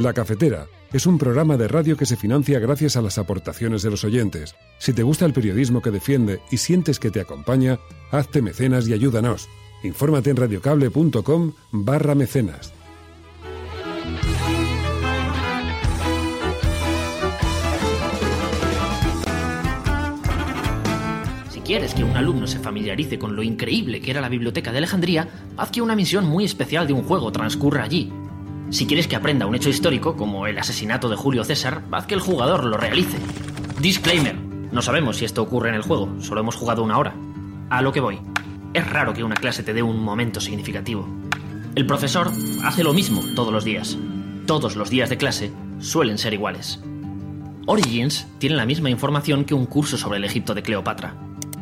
La Cafetera es un programa de radio que se financia gracias a las aportaciones de los oyentes. Si te gusta el periodismo que defiende y sientes que te acompaña, hazte mecenas y ayúdanos. Infórmate en radiocable.com barra mecenas. Quieres que un alumno se familiarice con lo increíble que era la biblioteca de Alejandría, haz que una misión muy especial de un juego transcurra allí. Si quieres que aprenda un hecho histórico, como el asesinato de Julio César, haz que el jugador lo realice. Disclaimer. No sabemos si esto ocurre en el juego, solo hemos jugado una hora. A lo que voy. Es raro que una clase te dé un momento significativo. El profesor hace lo mismo todos los días. Todos los días de clase suelen ser iguales. Origins tiene la misma información que un curso sobre el Egipto de Cleopatra.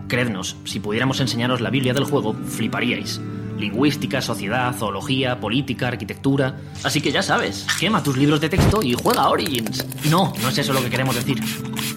Creednos, si pudiéramos enseñaros la Biblia del juego, fliparíais. Lingüística, sociedad, zoología, política, arquitectura. Así que ya sabes, quema tus libros de texto y juega a Origins. No, no es eso lo que queremos decir.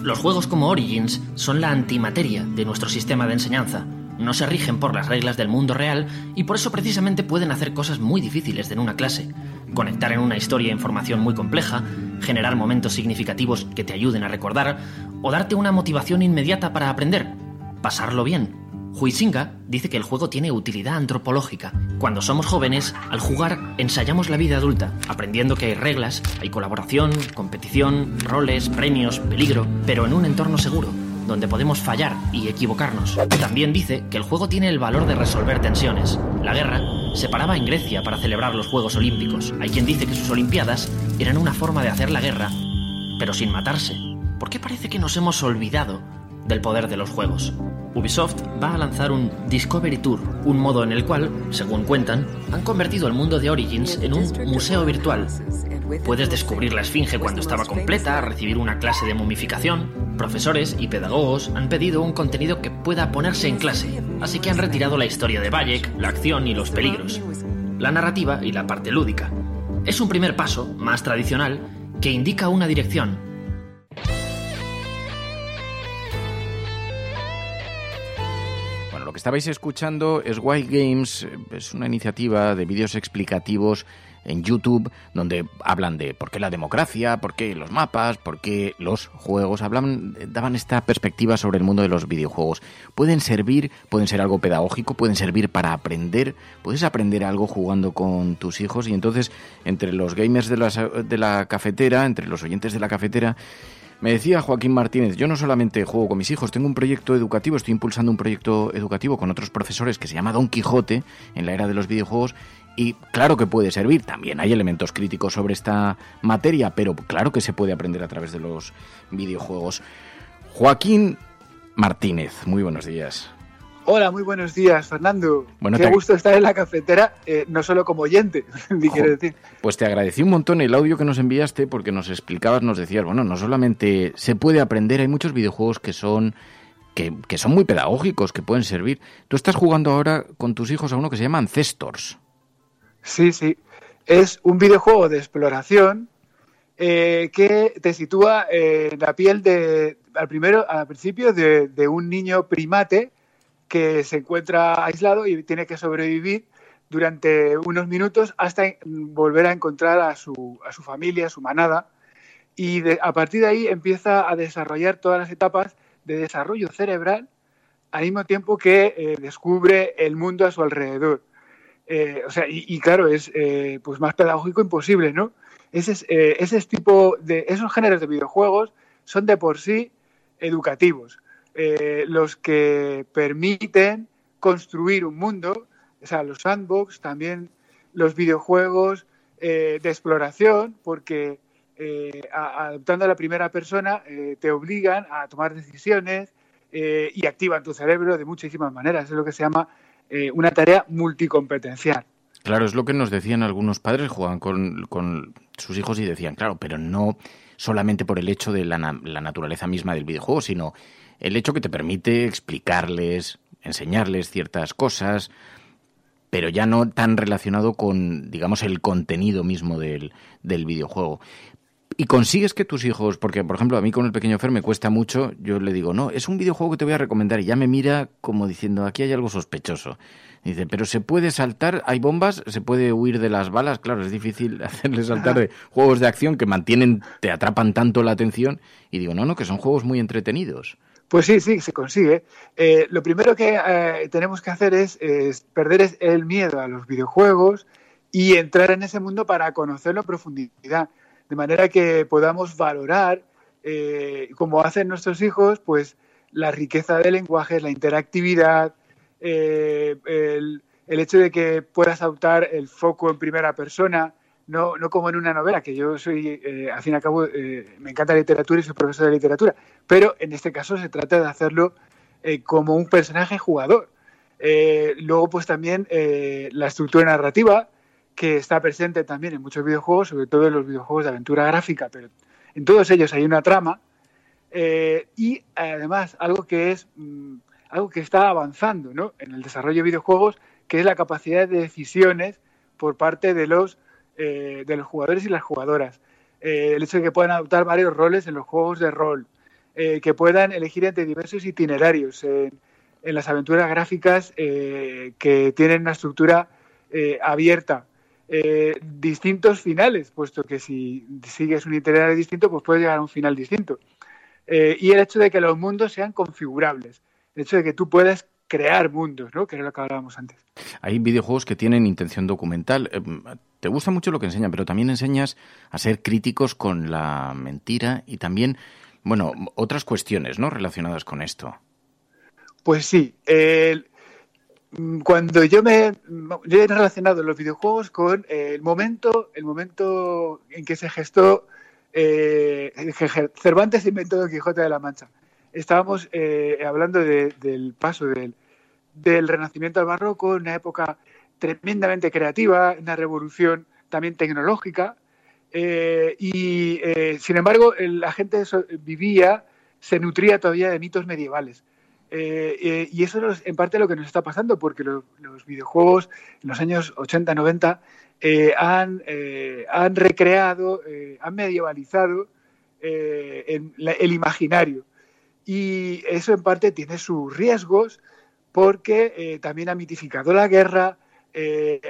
Los juegos como Origins son la antimateria de nuestro sistema de enseñanza. No se rigen por las reglas del mundo real y por eso precisamente pueden hacer cosas muy difíciles en una clase. Conectar en una historia información muy compleja, generar momentos significativos que te ayuden a recordar o darte una motivación inmediata para aprender. Pasarlo bien. Huizinga dice que el juego tiene utilidad antropológica. Cuando somos jóvenes, al jugar ensayamos la vida adulta, aprendiendo que hay reglas, hay colaboración, competición, roles, premios, peligro, pero en un entorno seguro, donde podemos fallar y equivocarnos. También dice que el juego tiene el valor de resolver tensiones. La guerra se paraba en Grecia para celebrar los Juegos Olímpicos. Hay quien dice que sus Olimpiadas eran una forma de hacer la guerra, pero sin matarse. ¿Por qué parece que nos hemos olvidado del poder de los juegos? Ubisoft va a lanzar un Discovery Tour, un modo en el cual, según cuentan, han convertido el mundo de Origins en un museo virtual. Puedes descubrir la esfinge cuando estaba completa, recibir una clase de momificación. Profesores y pedagogos han pedido un contenido que pueda ponerse en clase, así que han retirado la historia de Bayek, la acción y los peligros, la narrativa y la parte lúdica. Es un primer paso, más tradicional, que indica una dirección, estabais escuchando es Wild Games, es una iniciativa de vídeos explicativos en YouTube donde hablan de por qué la democracia, por qué los mapas, por qué los juegos, hablan, daban esta perspectiva sobre el mundo de los videojuegos. Pueden servir, pueden ser algo pedagógico, pueden servir para aprender, puedes aprender algo jugando con tus hijos y entonces entre los gamers de la, de la cafetera, entre los oyentes de la cafetera, me decía Joaquín Martínez, yo no solamente juego con mis hijos, tengo un proyecto educativo, estoy impulsando un proyecto educativo con otros profesores que se llama Don Quijote en la era de los videojuegos y claro que puede servir, también hay elementos críticos sobre esta materia, pero claro que se puede aprender a través de los videojuegos. Joaquín Martínez, muy buenos días. Hola, muy buenos días, Fernando. Bueno, Qué te- gusto estar en la cafetera, eh, no solo como oyente, ni quiero decir. Pues te agradecí un montón el audio que nos enviaste porque nos explicabas, nos decías, bueno, no solamente se puede aprender, hay muchos videojuegos que son que, que son muy pedagógicos, que pueden servir. Tú estás jugando ahora con tus hijos a uno que se llama Ancestors. Sí, sí. Es un videojuego de exploración eh, que te sitúa eh, en la piel de, al primero, al principio, de, de un niño primate que se encuentra aislado y tiene que sobrevivir durante unos minutos hasta volver a encontrar a su, a su familia, a su manada. Y a partir de ahí empieza a desarrollar todas las etapas de desarrollo cerebral al mismo tiempo que descubre el mundo a su alrededor. o sea, y, claro, es pues más pedagógico imposible, ¿no? Ese, ese tipo de, esos géneros de videojuegos son de por sí educativos, los que permiten construir un mundo, o sea, los sandbox, también los videojuegos de exploración, porque eh, adoptando a la primera persona, eh, te obligan a tomar decisiones eh, y activan tu cerebro de muchísimas maneras. Es lo que se llama una tarea multicompetencial. Claro, es lo que nos decían algunos padres, jugaban con, sus hijos y decían, claro, pero no solamente por el hecho de la, la naturaleza misma del videojuego, sino el hecho que te permite explicarles, enseñarles ciertas cosas, pero ya no tan relacionado con, digamos, el contenido mismo del, del videojuego y consigues que tus hijos, porque por ejemplo a mí con el pequeño Fer me cuesta mucho, yo le digo, no, es un videojuego que te voy a recomendar y ya me mira como diciendo, aquí hay algo sospechoso. Dice, pero se puede saltar, hay bombas, se puede huir de las balas, claro, es difícil hacerle saltar de juegos de acción que mantienen, te atrapan tanto la atención y digo, no, no, que son juegos muy entretenidos. Pues sí, sí, se consigue. Eh, lo primero que eh, tenemos que hacer es, perder el miedo a los videojuegos y entrar en ese mundo para conocerlo en profundidad de manera que podamos valorar, eh, como hacen nuestros hijos, pues la riqueza del lenguaje, la interactividad, eh, el, hecho de que puedas adoptar el foco en primera persona, no, no como en una novela, que yo soy, eh, al fin y al cabo, me encanta la literatura y soy profesor de literatura, pero en este caso se trata de hacerlo como un personaje jugador. luego, pues también la estructura narrativa, que está presente también en muchos videojuegos, sobre todo en los videojuegos de aventura gráfica, pero en todos ellos hay una trama eh, y además algo que es mm, algo que está avanzando ¿no? en el desarrollo de videojuegos, que es la capacidad de decisiones por parte de los, eh, de los jugadores y las jugadoras. Eh, el hecho de que puedan adoptar varios roles en los juegos de rol, que puedan elegir entre diversos itinerarios en, en las aventuras gráficas que tienen una estructura abierta eh, distintos finales, puesto que si sigues un itinerario distinto, pues puedes llegar a un final distinto. Eh, y el hecho de que los mundos sean configurables, el hecho de que tú puedas crear mundos, ¿no? que era lo que hablábamos antes. Hay videojuegos que tienen intención documental. Eh, te gusta mucho lo que enseñan, pero también enseñas a ser críticos con la mentira y también, bueno, otras cuestiones ¿no? relacionadas con esto. Pues sí. Cuando yo me he relacionado los videojuegos con el momento el momento en que se gestó eh, Cervantes inventó Don Quijote de la Mancha estábamos eh, hablando del paso del, del, Renacimiento al Barroco una época tremendamente creativa una revolución también tecnológica eh, y sin embargo la gente vivía se nutría todavía de mitos medievales eh, eh, y eso es en parte lo que nos está pasando, porque los videojuegos en los años 80, 90 eh, han, han, recreado, han medievalizado el imaginario. Y eso en parte tiene sus riesgos, porque también ha mitificado la guerra,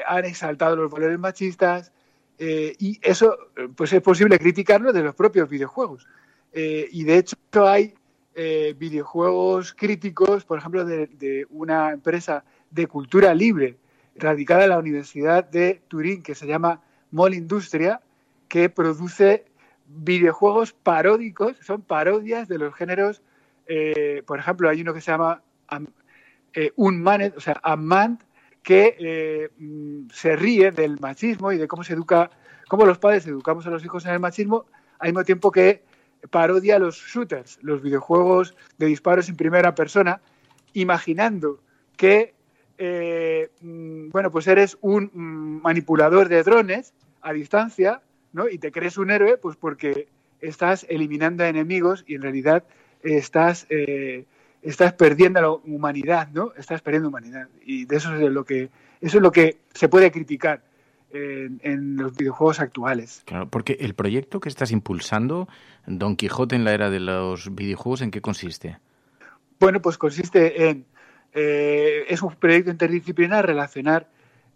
han exaltado los valores machistas, y eso pues es posible criticarlo de los propios videojuegos. y de hecho hay eh, videojuegos críticos, por ejemplo, de, una empresa de cultura libre radicada en la Universidad de Turín que se llama Mol Industria, que produce videojuegos paródicos, son parodias de los géneros, eh, por ejemplo, hay uno que se llama eh, Unmaned, o sea, Unmanned, que mm, se ríe del machismo y de cómo se educa, cómo los padres educamos a los hijos en el machismo, al mismo tiempo que parodia los shooters, los videojuegos de disparos en primera persona, imaginando que eh, mm, bueno, pues eres un mm, manipulador de drones a distancia, ¿no? Y te crees un héroe, pues porque estás eliminando a enemigos y en realidad estás, eh, estás perdiendo la humanidad, ¿no? Estás perdiendo humanidad. Y de eso es lo que, eso es lo que se puede criticar en, los videojuegos actuales. Claro, porque el proyecto que estás impulsando, Don Quijote en la era de los videojuegos, ¿en qué consiste? Bueno, pues consiste en... Eh, es un proyecto interdisciplinar relacionar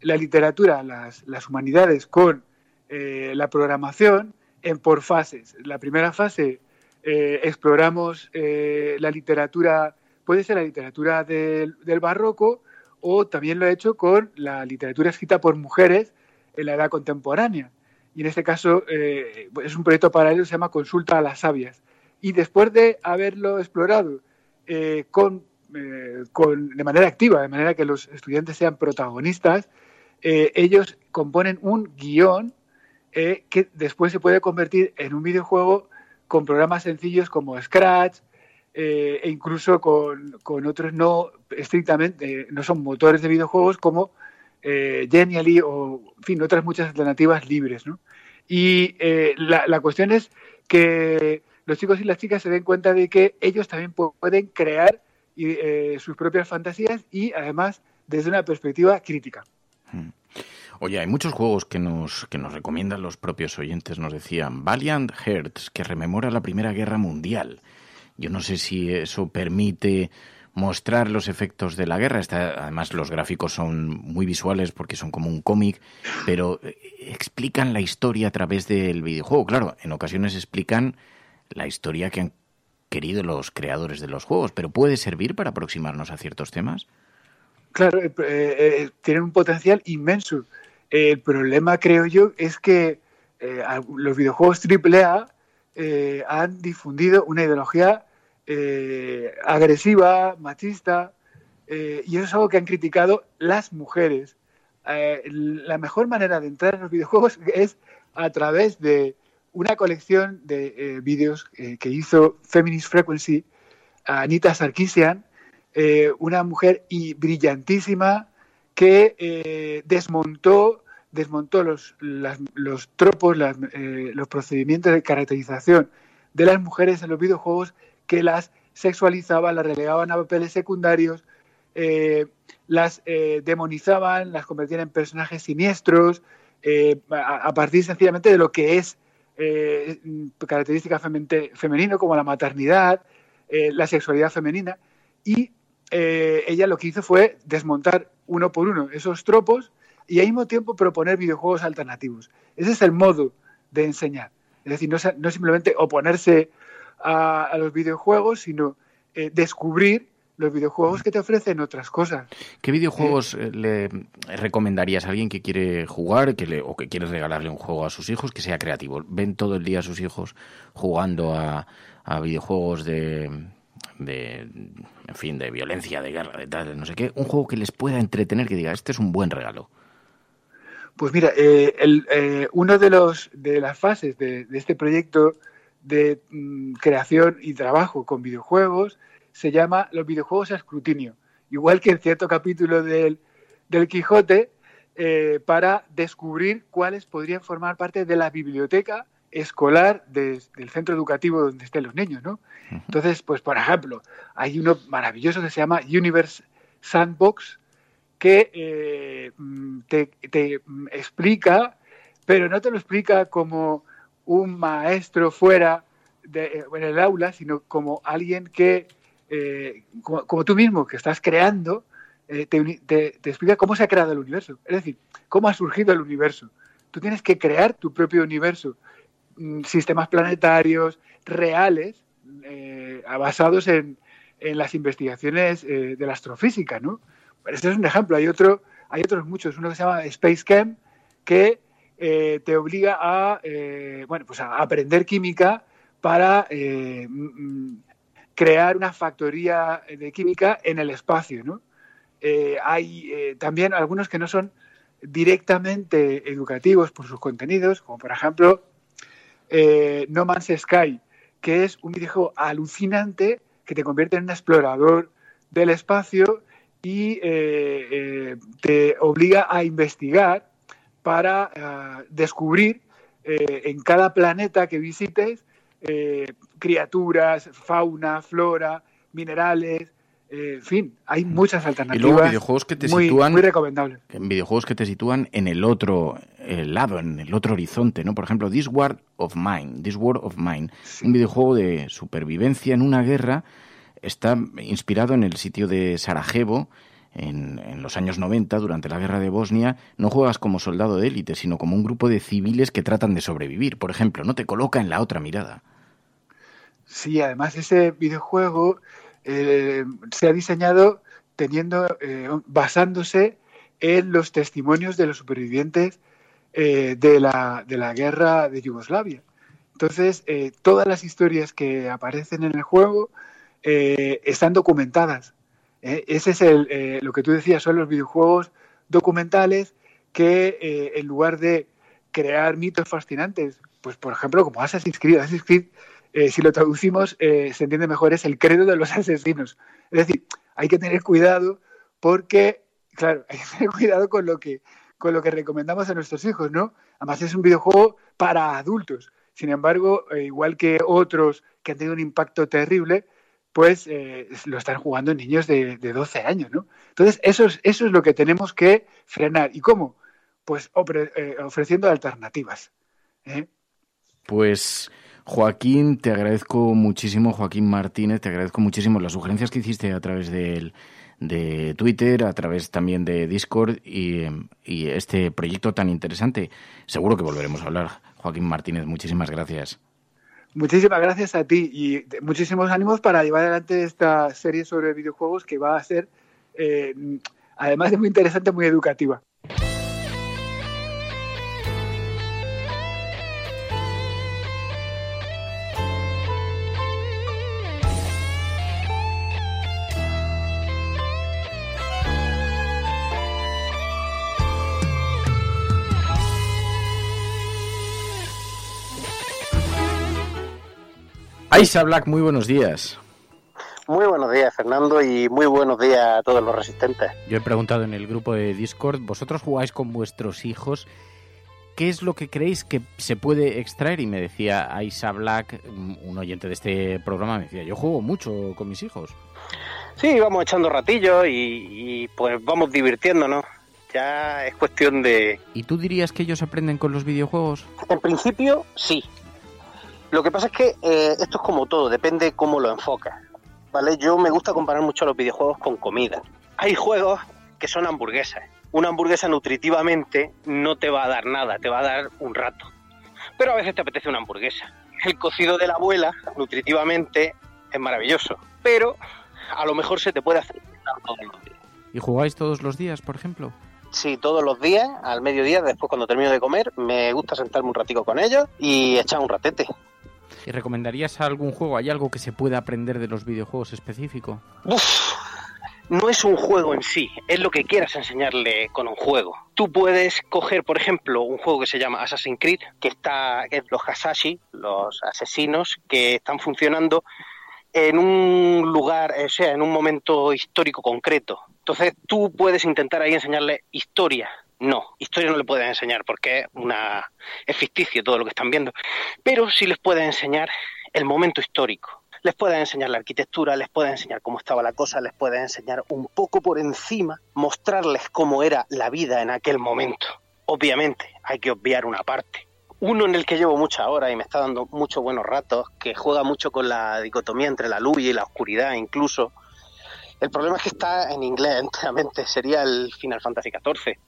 la literatura, las, humanidades con eh, la programación en por fases. La primera fase eh, exploramos la literatura puede ser la literatura del, barroco o también lo ha hecho con la literatura escrita por mujeres en la edad contemporánea. Y en este caso eh, es un proyecto paralelo se llama Consulta a las Sabias. Y después de haberlo explorado eh, con, eh, con, de manera activa, de manera que los estudiantes sean protagonistas, ellos componen un guion que después se puede convertir en un videojuego con programas sencillos como Scratch, eh, e incluso con, otros no estrictamente, eh, no son motores de videojuegos como eh, Genially o, en fin, otras muchas alternativas libres. ¿no? Y eh, la, cuestión es que los chicos y las chicas se den cuenta de que ellos también pueden crear sus propias fantasías y además desde una perspectiva crítica. Oye, hay muchos juegos que nos, que nos recomiendan los propios oyentes. Nos decían Valiant Hearts, que rememora la Primera Guerra Mundial. Yo no sé si eso permite mostrar los efectos de la guerra. además, los gráficos son muy visuales porque son como un cómic, pero eh, explican la historia a través del videojuego. Claro, en ocasiones explican la historia que han querido los creadores de los juegos, pero ¿puede servir para aproximarnos a ciertos temas? Claro, eh, eh, tienen un potencial inmenso. El problema, creo yo, es que los videojuegos AAA han difundido una ideología eh, agresiva, machista, eh, y eso es algo que han criticado las mujeres. Eh, la mejor manera de entrar en los videojuegos es a través de una colección de vídeos que hizo Feminist Frequency, Anita Sarkisian, una mujer y brillantísima que desmontó desmontó los, los tropos, los procedimientos de caracterización de las mujeres en los videojuegos que las sexualizaban, las relegaban a papeles secundarios, eh, las eh, demonizaban, las convertían en personajes siniestros, eh, a, partir sencillamente de lo que es característica femenino, como la maternidad, la sexualidad femenina. Y ella lo que hizo fue desmontar uno por uno esos tropos y al mismo tiempo proponer videojuegos alternativos. Ese es el modo de enseñar. Es decir, no, no simplemente oponerse a, los videojuegos, sino eh, descubrir los videojuegos que te ofrecen otras cosas. ¿Qué videojuegos eh, le recomendarías a alguien que quiere jugar que le, o que quiere regalarle un juego a sus hijos que sea creativo? ¿Ven todo el día a sus hijos jugando a, videojuegos de, de, en fin, de violencia, de guerra, de tal, no sé qué? Un juego que les pueda entretener, que diga, este es un buen regalo. Pues mira, eh, el, uno de los de las fases de, de este proyecto de mm, creación y trabajo con videojuegos se llama los videojuegos a escrutinio, igual que en cierto capítulo del, del Quijote, eh, para descubrir cuáles podrían formar parte de la biblioteca escolar del centro educativo donde estén los niños, ¿no? Entonces, pues por ejemplo, hay uno maravilloso que se llama Universe Sandbox, que eh, mm, te, mm, explica, pero no te lo explica como un maestro fuera de, en el aula, sino como alguien que, eh, como, tú mismo, que estás creando, eh, te, explica cómo se ha creado el universo. Es decir, cómo ha surgido el universo. Tú tienes que crear tu propio universo. Mm, sistemas planetarios reales, eh, basados en, las investigaciones de la astrofísica, ¿no? Este es un ejemplo. Hay, otro, hay otros muchos. Uno que se llama Space Camp, que eh, te obliga a, eh, bueno, pues a aprender química para eh, crear una factoría de química en el espacio. ¿no? hay también algunos que no son directamente educativos por sus contenidos, como por ejemplo No Man's Sky, que es un videojuego alucinante que te convierte en un explorador del espacio y te obliga a investigar para eh, descubrir eh, en cada planeta que visites eh, criaturas, fauna, flora, minerales, en fin, hay muchas alternativas. Y luego videojuegos que te sitúan. Muy recomendables. En videojuegos que te sitúan en el otro lado, en el otro horizonte, ¿no? Por ejemplo, This World of Mine. This World of Mine. Un videojuego de supervivencia en una guerra. Está inspirado en el sitio de Sarajevo en, los años 90, durante la guerra de Bosnia, no juegas como soldado de élite, sino como un grupo de civiles que tratan de sobrevivir. Por ejemplo, no te coloca en la otra mirada. Sí, además ese videojuego eh, se ha diseñado teniendo, eh, basándose en los testimonios de los supervivientes eh, de, la, de la guerra de Yugoslavia. Entonces, eh, todas las historias que aparecen en el juego eh, están documentadas. ¿eh? Ese es el, eh, lo que tú decías, son los videojuegos documentales que eh, en lugar de crear mitos fascinantes, pues por ejemplo como Assassin's Creed, Assassin's Creed, si lo traducimos, se entiende mejor, es el credo de los asesinos. Es decir, hay que tener cuidado porque, claro, hay que tener cuidado con lo que, con lo que recomendamos a nuestros hijos, ¿no? Además es un videojuego para adultos. Sin embargo, igual que otros que han tenido un impacto terrible, pues lo están jugando niños de, de 12 años, ¿no? Entonces, eso es, eso es lo que tenemos que frenar. ¿Y cómo? Pues eh, ofreciendo alternativas. ¿eh? Pues Joaquín, te agradezco muchísimo, Joaquín Martínez, te agradezco muchísimo las sugerencias que hiciste a través del- de Twitter, a través también de Discord y, y este proyecto tan interesante. Seguro que volveremos a hablar. Joaquín Martínez, muchísimas gracias. Muchísimas gracias a ti y muchísimos ánimos para llevar adelante esta serie sobre videojuegos que va a ser, eh, además de muy interesante, muy educativa. Aisha Black, muy buenos días. Muy buenos días, Fernando, y muy buenos días a todos los resistentes. Yo he preguntado en el grupo de Discord, ¿vosotros jugáis con vuestros hijos? ¿Qué es lo que creéis que se puede extraer? Y me decía Aisha Black, un un oyente de este programa, me decía, yo juego mucho con mis hijos. Sí, vamos echando ratillos y, y, pues vamos divirtiéndonos. Ya es cuestión de... ¿Y tú dirías que ellos aprenden con los videojuegos? En principio, sí. Lo que pasa es que eh, esto es como todo, depende cómo lo enfocas. ¿Vale? Yo me gusta comparar mucho los videojuegos con comida. Hay juegos que son hamburguesas. Una hamburguesa nutritivamente no te va a dar nada, te va a dar un rato. Pero a veces te apetece una hamburguesa. El cocido de la abuela, nutritivamente, es maravilloso. Pero a lo mejor se te puede hacer todos los días. ¿Y jugáis todos los días, por ejemplo? Sí, todos los días, al mediodía, después cuando termino de comer, me gusta sentarme un ratico con ellos y echar un ratete. ¿Y recomendarías algún juego? ¿Hay algo que se pueda aprender de los videojuegos específico? Uf, no es un juego en sí, es lo que quieras enseñarle con un juego. Tú puedes coger, por ejemplo, un juego que se llama Assassin's Creed, que está, es los Hasashi, los asesinos, que están funcionando en un lugar, o sea, en un momento histórico concreto. Entonces tú puedes intentar ahí enseñarle historia. No, historia no le puedes enseñar porque es una es ficticio todo lo que están viendo, pero sí les puedes enseñar el momento histórico. Les puedes enseñar la arquitectura, les puedes enseñar cómo estaba la cosa, les puedes enseñar un poco por encima, mostrarles cómo era la vida en aquel momento. Obviamente, hay que obviar una parte. Uno en el que llevo muchas horas y me está dando muchos buenos ratos, que juega mucho con la dicotomía entre la luz y la oscuridad incluso. El problema es que está en inglés enteramente, sería el Final Fantasy XIV.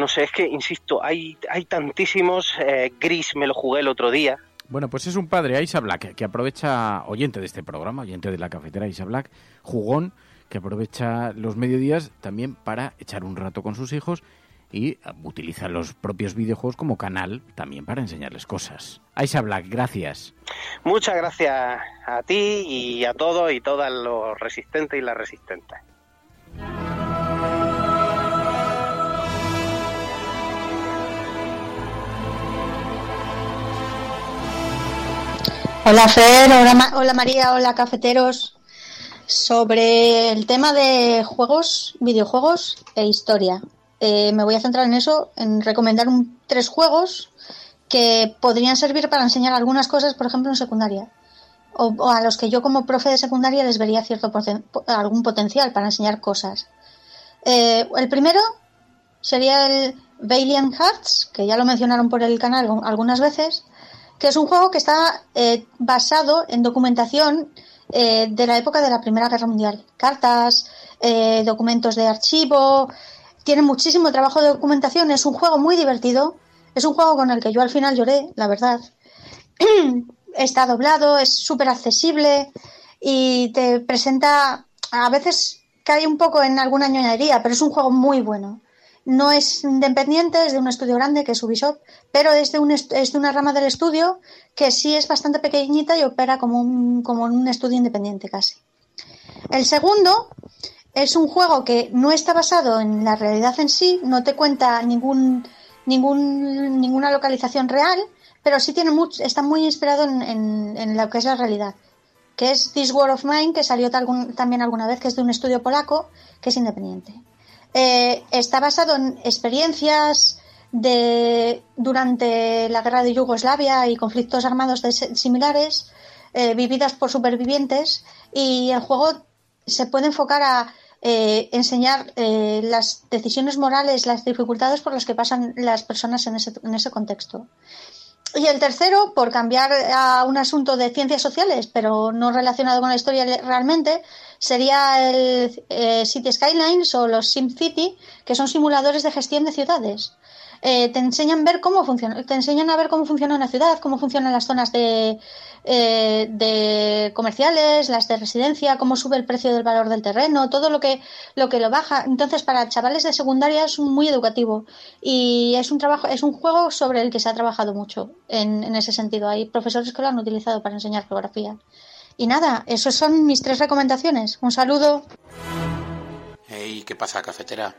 No sé, es que, insisto, hay, hay tantísimos. eh, Gris me lo jugué el otro día. Bueno, pues es un padre, Aisha Black, que aprovecha, oyente de este programa, oyente de la cafetera Aisha Black, jugón, que aprovecha los mediodías también para echar un rato con sus hijos y utiliza los propios videojuegos como canal también para enseñarles cosas. Aisha Black, gracias. Muchas gracias a ti y a todos y todas los resistentes y las resistentes. Hola Fer, hola, Ma- hola María, hola cafeteros. Sobre el tema de juegos, videojuegos e historia. Eh, me voy a centrar en eso, en recomendar un- tres juegos que podrían servir para enseñar algunas cosas, por ejemplo, en secundaria. O, a los que yo como profe de secundaria les vería cierto algún potencial para enseñar cosas. Eh, el primero sería el Valiant Hearts, que ya lo mencionaron por el canal algunas veces, que es un juego que está eh, basado en documentación eh, de la época de la Primera Guerra Mundial. Cartas, eh, documentos de archivo, tiene muchísimo trabajo de documentación, es un juego muy divertido, es un juego con el que yo al final lloré, la verdad. está doblado, es súper accesible y te presenta, a veces cae un poco en alguna ñoñería, pero es un juego muy bueno. No es independiente, es de un estudio grande que es Ubisoft, pero es de, un, de una rama del estudio que sí es bastante pequeñita y opera como un, como un estudio independiente casi. El segundo es un juego que no está basado en la realidad en sí, no te cuenta ningún, ningún, ninguna localización real, pero sí tiene mucho, está muy inspirado en, lo que es la realidad, que es This War of Mine, que salió también alguna vez, que es de un estudio polaco, que es independiente. Eh, está basado en experiencias de durante la guerra de Yugoslavia y conflictos armados similares eh, vividas por supervivientes y el juego se puede enfocar a eh, enseñar las decisiones morales, las dificultades por las que pasan las personas en ese, en ese contexto. Y el tercero, por cambiar a un asunto de ciencias sociales, pero no relacionado con la historia realmente, sería el eh, City Skylines o los SimCity, que son simuladores de gestión de ciudades. te enseñan ver cómo funciona, te enseñan a ver cómo funciona una ciudad, cómo funcionan las zonas de, eh, de comerciales, las de residencia, cómo sube el precio del valor del terreno, todo lo que lo que lo baja. Entonces, para chavales de secundaria es muy educativo y es un trabajo, es un juego sobre el que se ha trabajado mucho en, en ese sentido. Hay profesores que lo han utilizado para enseñar geografía. Y nada, esas son mis tres recomendaciones. Un saludo. Hey, ¿qué pasa, cafetera?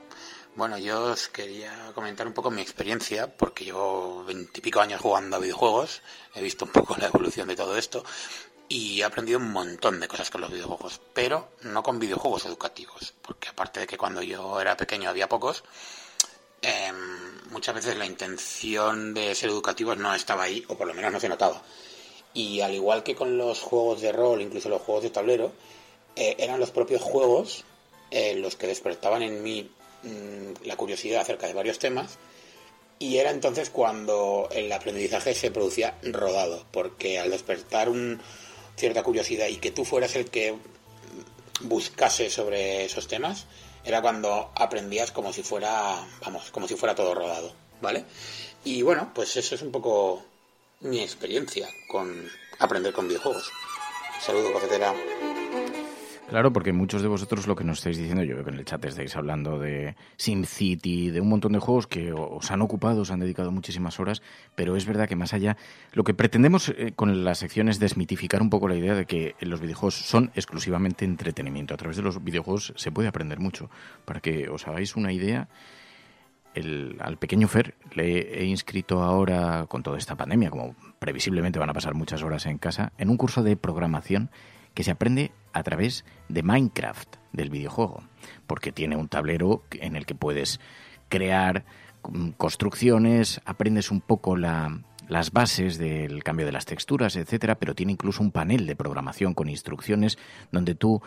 Bueno, yo os quería comentar un poco mi experiencia, porque llevo veintipico años jugando a videojuegos, he visto un poco la evolución de todo esto y he aprendido un montón de cosas con los videojuegos, pero no con videojuegos educativos, porque aparte de que cuando yo era pequeño había pocos, eh, muchas veces la intención de ser educativos no estaba ahí, o por lo menos no se notaba. Y al igual que con los juegos de rol, incluso los juegos de tablero, eh, eran los propios juegos eh, los que despertaban en mí Mm, la curiosidad acerca de varios temas y era entonces cuando el aprendizaje se producía rodado, porque al despertar un, cierta curiosidad y que tú fueras el que buscase sobre esos temas, era cuando aprendías como si fuera, vamos, como si fuera todo rodado, ¿vale? Y bueno, pues eso es un poco mi experiencia con aprender con videojuegos. Saludos, cafetera. Claro, porque muchos de vosotros lo que nos estáis diciendo, yo veo que en el chat estáis hablando de SimCity, de un montón de juegos que os han ocupado, os han dedicado muchísimas horas, pero es verdad que más allá, lo que pretendemos eh, con la sección es desmitificar un poco la idea de que los videojuegos son exclusivamente entretenimiento. A través de los videojuegos se puede aprender mucho. Para que os hagáis una idea, el, al pequeño Fer le he inscrito ahora con toda esta pandemia, como previsiblemente van a pasar muchas horas en casa, en un curso de programación que se aprende a través de Minecraft, del videojuego, porque tiene un tablero en el que puedes crear mm, construcciones, aprendes un poco la, las bases del cambio de las texturas, etcétera, pero tiene incluso un panel de programación con instrucciones donde tú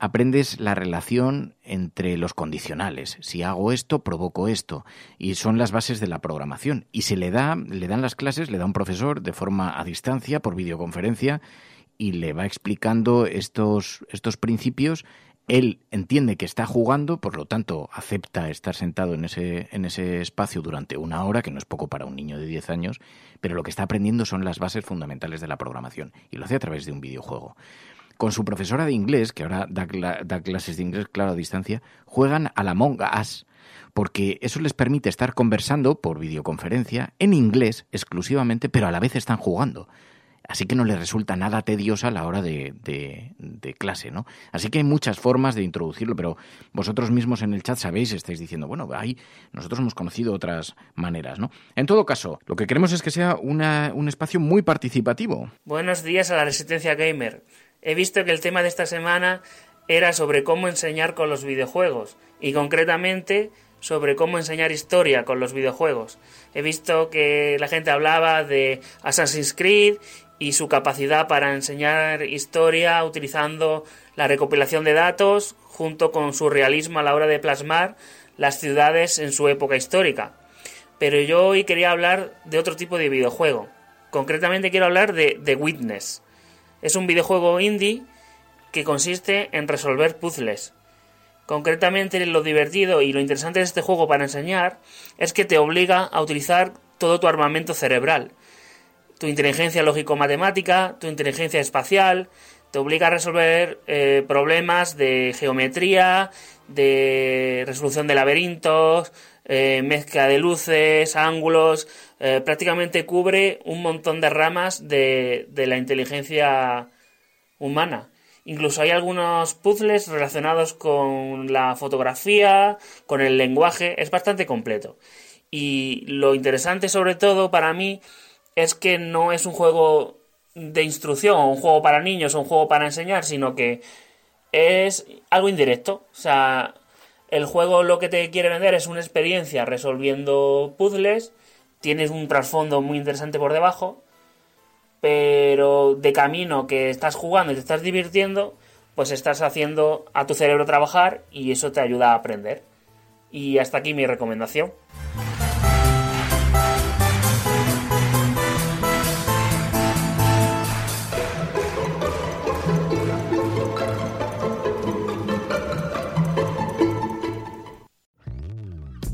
aprendes la relación entre los condicionales. Si hago esto, provoco esto. Y son las bases de la programación. Y se le da, le dan las clases, le da un profesor de forma a distancia, por videoconferencia, y le va explicando estos, estos principios. Él entiende que está jugando, por lo tanto acepta estar sentado en ese, en ese espacio durante una hora, que no es poco para un niño de 10 años, pero lo que está aprendiendo son las bases fundamentales de la programación y lo hace a través de un videojuego. Con su profesora de inglés, que ahora da, clases de inglés, claro, a distancia, juegan a la Monga Us, porque eso les permite estar conversando por videoconferencia en inglés exclusivamente, pero a la vez están jugando así que no le resulta nada tediosa la hora de, clase, ¿no? Así que hay muchas formas de introducirlo, pero vosotros mismos en el chat sabéis, estáis diciendo, bueno, ahí nosotros hemos conocido otras maneras, ¿no? En todo caso, lo que queremos es que sea un espacio muy participativo. Buenos días a la Resistencia Gamer. He visto que el tema de esta semana era sobre cómo enseñar con los videojuegos y concretamente sobre cómo enseñar historia con los videojuegos. He visto que la gente hablaba de Assassin's Creed y su capacidad para enseñar historia utilizando la recopilación de datos junto con su realismo a la hora de plasmar las ciudades en su época histórica. Pero yo hoy quería hablar de otro tipo de videojuego. Concretamente quiero hablar de The Witness. Es un videojuego indie que consiste en resolver puzzles. Concretamente lo divertido y lo interesante de este juego para enseñar es que te obliga a utilizar todo tu armamento cerebral tu inteligencia lógico-matemática, tu inteligencia espacial, te obliga a resolver eh, problemas de geometría, de resolución de laberintos, eh, mezcla de luces, ángulos, eh, prácticamente cubre un montón de ramas de, de la inteligencia humana. Incluso hay algunos puzzles relacionados con la fotografía, con el lenguaje, es bastante completo. Y lo interesante sobre todo para mí es que no es un juego de instrucción un juego para niños o un juego para enseñar, sino que es algo indirecto. O sea, el juego lo que te quiere vender es una experiencia resolviendo puzzles, tienes un trasfondo muy interesante por debajo, pero de camino que estás jugando y te estás divirtiendo, pues estás haciendo a tu cerebro trabajar y eso te ayuda a aprender. Y hasta aquí mi recomendación.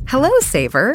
Hello, Saver.